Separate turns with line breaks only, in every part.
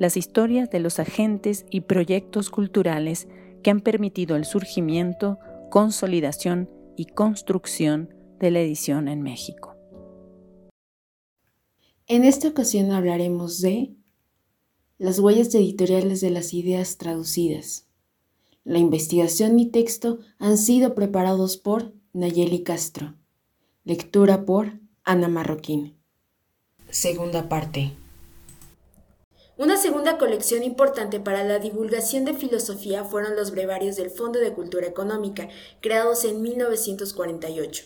las historias de los agentes y proyectos culturales que han permitido el surgimiento, consolidación y construcción de la edición en México.
En esta ocasión hablaremos de las huellas editoriales de las ideas traducidas. La investigación y texto han sido preparados por Nayeli Castro. Lectura por Ana Marroquín. Segunda parte. Una segunda colección importante para la divulgación de filosofía fueron los brevarios del Fondo de Cultura Económica, creados en 1948.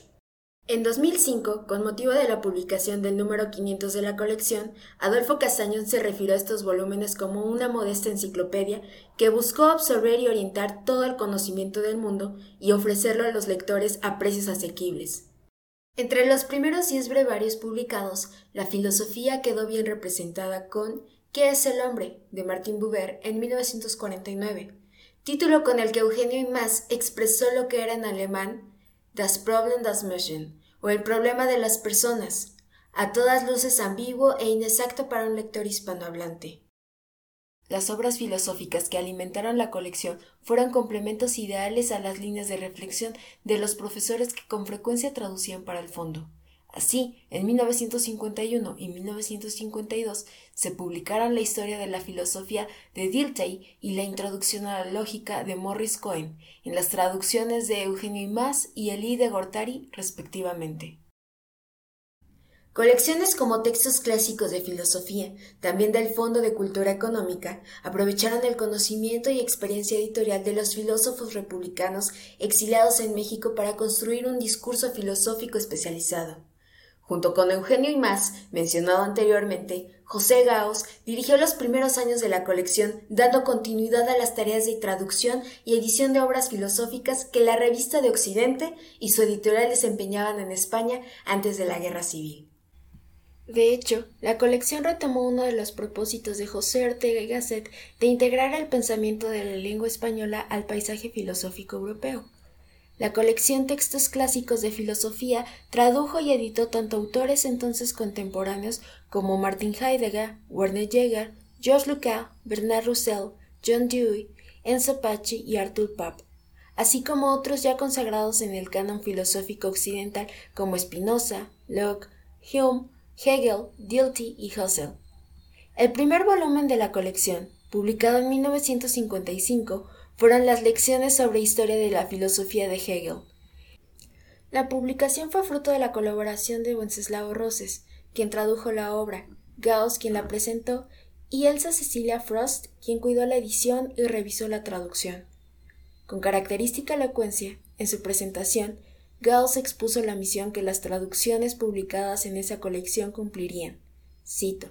En 2005, con motivo de la publicación del número 500 de la colección, Adolfo Castañón se refirió a estos volúmenes como una modesta enciclopedia que buscó absorber y orientar todo el conocimiento del mundo y ofrecerlo a los lectores a precios asequibles. Entre los primeros 10 brevarios publicados, la filosofía quedó bien representada con ¿Qué es el hombre? de Martin Buber en 1949, título con el que Eugenio Imaz expresó lo que era en alemán Das Problem das Menschen, o el problema de las personas, a todas luces ambiguo e inexacto para un lector hispanohablante. Las obras filosóficas que alimentaron la colección fueron complementos ideales a las líneas de reflexión de los profesores que con frecuencia traducían para el fondo. Así, en 1951 y 1952 se publicaron la historia de la filosofía de Dilthey y la introducción a la lógica de Morris Cohen, en las traducciones de Eugenio Imaz y Elie de Gortari, respectivamente. Colecciones como textos clásicos de filosofía, también del Fondo de Cultura Económica, aprovecharon el conocimiento y experiencia editorial de los filósofos republicanos exiliados en México para construir un discurso filosófico especializado. Junto con Eugenio y más, mencionado anteriormente, José Gaos dirigió los primeros años de la colección, dando continuidad a las tareas de traducción y edición de obras filosóficas que la revista de Occidente y su editorial desempeñaban en España antes de la Guerra Civil. De hecho, la colección retomó uno de los propósitos de José Ortega y Gasset de integrar el pensamiento de la lengua española al paisaje filosófico europeo. La colección Textos Clásicos de Filosofía tradujo y editó tanto autores entonces contemporáneos como Martin Heidegger, Werner Jaeger, George Lukács, Bernard Russell, John Dewey, Enzo Pachi y Arthur Papp, así como otros ya consagrados en el canon filosófico occidental como Spinoza, Locke, Hume, Hegel, Dilthey y Husserl. El primer volumen de la colección, publicado en 1955, fueron las lecciones sobre historia de la filosofía de Hegel. La publicación fue fruto de la colaboración de Wenceslao Roses, quien tradujo la obra, Gauss quien la presentó y Elsa Cecilia Frost quien cuidó la edición y revisó la traducción. Con característica elocuencia, en su presentación, Gauss expuso la misión que las traducciones publicadas en esa colección cumplirían. Cito.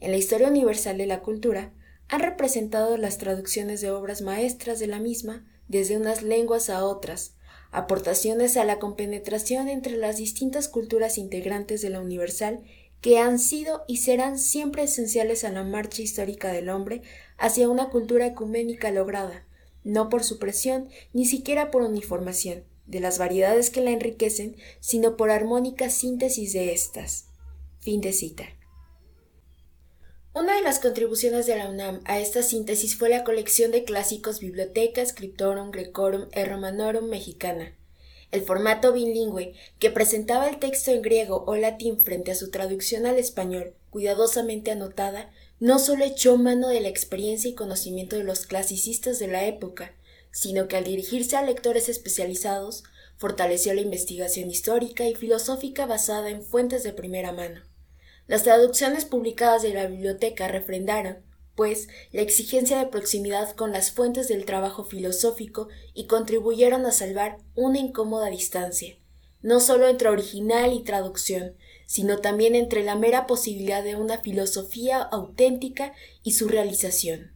En la historia universal de la cultura, han representado las traducciones de obras maestras de la misma desde unas lenguas a otras, aportaciones a la compenetración entre las distintas culturas integrantes de la universal que han sido y serán siempre esenciales a la marcha histórica del hombre hacia una cultura ecuménica lograda, no por supresión ni siquiera por uniformación de las variedades que la enriquecen, sino por armónica síntesis de éstas. Fin de cita. Una de las contribuciones de la UNAM a esta síntesis fue la colección de clásicos Biblioteca Scriptorum Grecorum e Romanorum Mexicana. El formato bilingüe, que presentaba el texto en griego o latín frente a su traducción al español, cuidadosamente anotada, no solo echó mano de la experiencia y conocimiento de los clasicistas de la época, sino que al dirigirse a lectores especializados, fortaleció la investigación histórica y filosófica basada en fuentes de primera mano. Las traducciones publicadas de la biblioteca refrendaron, pues, la exigencia de proximidad con las fuentes del trabajo filosófico y contribuyeron a salvar una incómoda distancia, no solo entre original y traducción, sino también entre la mera posibilidad de una filosofía auténtica y su realización.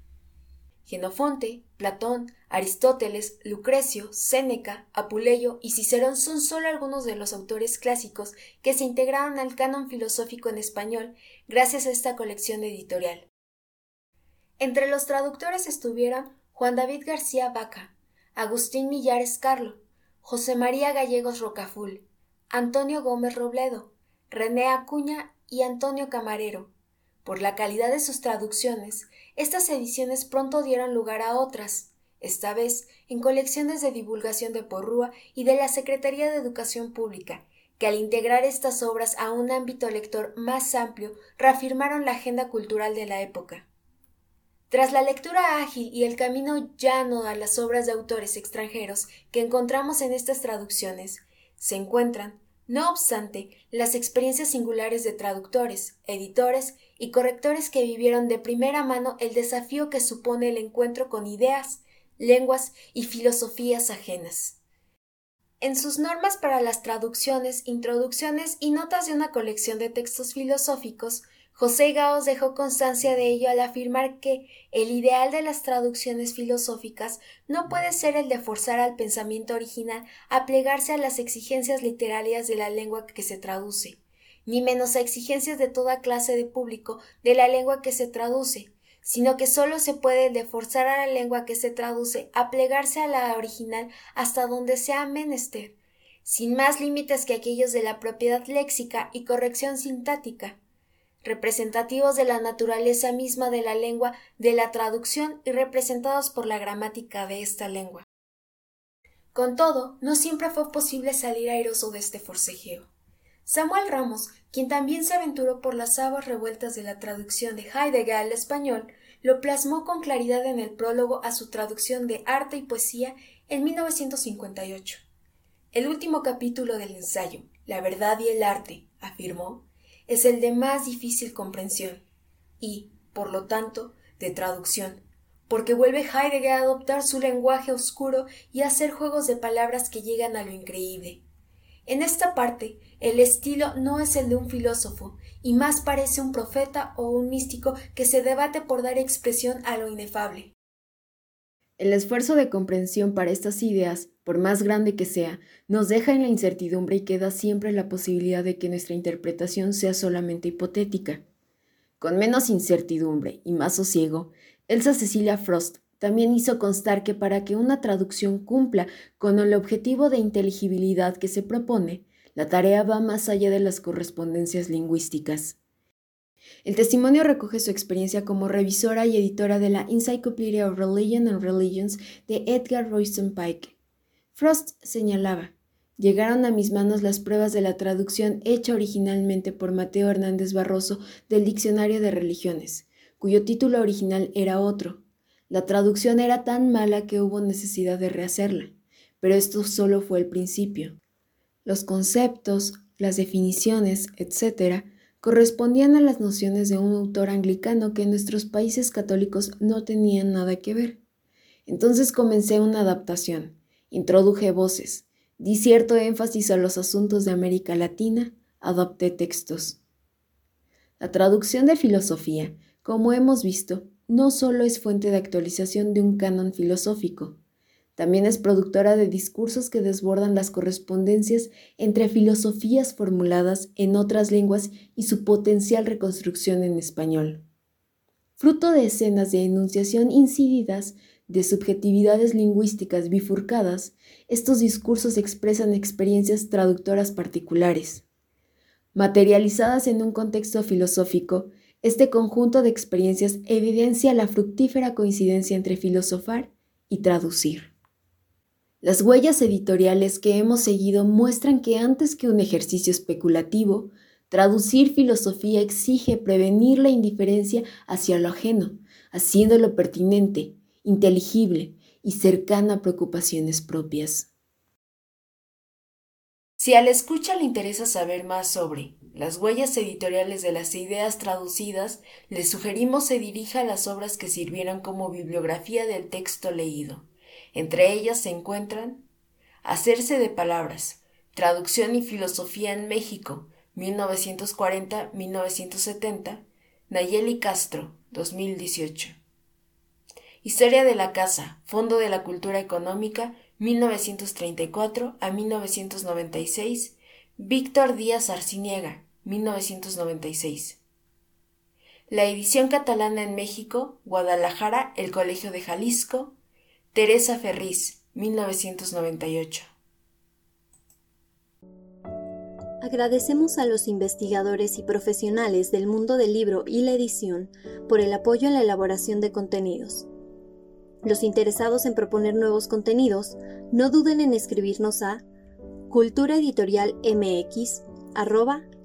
Genofonte, Platón, Aristóteles, Lucrecio, Séneca, Apuleyo y Cicerón son solo algunos de los autores clásicos que se integraron al canon filosófico en español gracias a esta colección editorial. Entre los traductores estuvieron Juan David García Vaca, Agustín Millares Carlo, José María Gallegos Rocaful, Antonio Gómez Robledo, René Acuña y Antonio Camarero. Por la calidad de sus traducciones, estas ediciones pronto dieron lugar a otras, esta vez en colecciones de divulgación de Porrúa y de la Secretaría de Educación Pública, que al integrar estas obras a un ámbito lector más amplio reafirmaron la agenda cultural de la época. Tras la lectura ágil y el camino llano a las obras de autores extranjeros que encontramos en estas traducciones, se encuentran, no obstante, las experiencias singulares de traductores, editores y correctores que vivieron de primera mano el desafío que supone el encuentro con ideas, lenguas y filosofías ajenas. En sus normas para las traducciones, introducciones y notas de una colección de textos filosóficos, José Gaos dejó constancia de ello al afirmar que el ideal de las traducciones filosóficas no puede ser el de forzar al pensamiento original a plegarse a las exigencias literarias de la lengua que se traduce, ni menos a exigencias de toda clase de público de la lengua que se traduce, sino que sólo se puede de forzar a la lengua que se traduce a plegarse a la original hasta donde sea menester, sin más límites que aquellos de la propiedad léxica y corrección sintática representativos de la naturaleza misma de la lengua de la traducción y representados por la gramática de esta lengua. Con todo, no siempre fue posible salir airoso de este forcejeo. Samuel Ramos, quien también se aventuró por las aguas revueltas de la traducción de Heidegger al español, lo plasmó con claridad en el prólogo a su traducción de Arte y Poesía en 1958. El último capítulo del ensayo, La verdad y el arte, afirmó, es el de más difícil comprensión y, por lo tanto, de traducción, porque vuelve Heidegger a adoptar su lenguaje oscuro y a hacer juegos de palabras que llegan a lo increíble. En esta parte, el estilo no es el de un filósofo, y más parece un profeta o un místico que se debate por dar expresión a lo inefable.
El esfuerzo de comprensión para estas ideas, por más grande que sea, nos deja en la incertidumbre y queda siempre la posibilidad de que nuestra interpretación sea solamente hipotética. Con menos incertidumbre y más sosiego, Elsa Cecilia Frost también hizo constar que para que una traducción cumpla con el objetivo de inteligibilidad que se propone, la tarea va más allá de las correspondencias lingüísticas. El testimonio recoge su experiencia como revisora y editora de la Encyclopedia of Religion and Religions de Edgar Royston Pike. Frost señalaba, llegaron a mis manos las pruebas de la traducción hecha originalmente por Mateo Hernández Barroso del Diccionario de Religiones, cuyo título original era otro. La traducción era tan mala que hubo necesidad de rehacerla, pero esto solo fue el principio. Los conceptos, las definiciones, etc., correspondían a las nociones de un autor anglicano que en nuestros países católicos no tenían nada que ver. Entonces comencé una adaptación, introduje voces, di cierto énfasis a los asuntos de América Latina, adopté textos. La traducción de filosofía, como hemos visto, no solo es fuente de actualización de un canon filosófico, también es productora de discursos que desbordan las correspondencias entre filosofías formuladas en otras lenguas y su potencial reconstrucción en español. Fruto de escenas de enunciación incididas, de subjetividades lingüísticas bifurcadas, estos discursos expresan experiencias traductoras particulares. Materializadas en un contexto filosófico, este conjunto de experiencias evidencia la fructífera coincidencia entre filosofar y traducir. Las huellas editoriales que hemos seguido muestran que antes que un ejercicio especulativo, traducir filosofía exige prevenir la indiferencia hacia lo ajeno, haciéndolo pertinente, inteligible y cercano a preocupaciones propias.
Si a la escucha le interesa saber más sobre las huellas editoriales de las ideas traducidas, le sugerimos se dirija a las obras que sirvieron como bibliografía del texto leído. Entre ellas se encuentran Hacerse de palabras, Traducción y Filosofía en México, 1940-1970, Nayeli Castro, 2018. Historia de la Casa, Fondo de la Cultura Económica, 1934 a 1996, Víctor Díaz Arciniega, 1996. La edición catalana en México, Guadalajara, El Colegio de Jalisco, Teresa Ferriz, 1998.
Agradecemos a los investigadores y profesionales del mundo del libro y la edición por el apoyo en la elaboración de contenidos. Los interesados en proponer nuevos contenidos, no duden en escribirnos a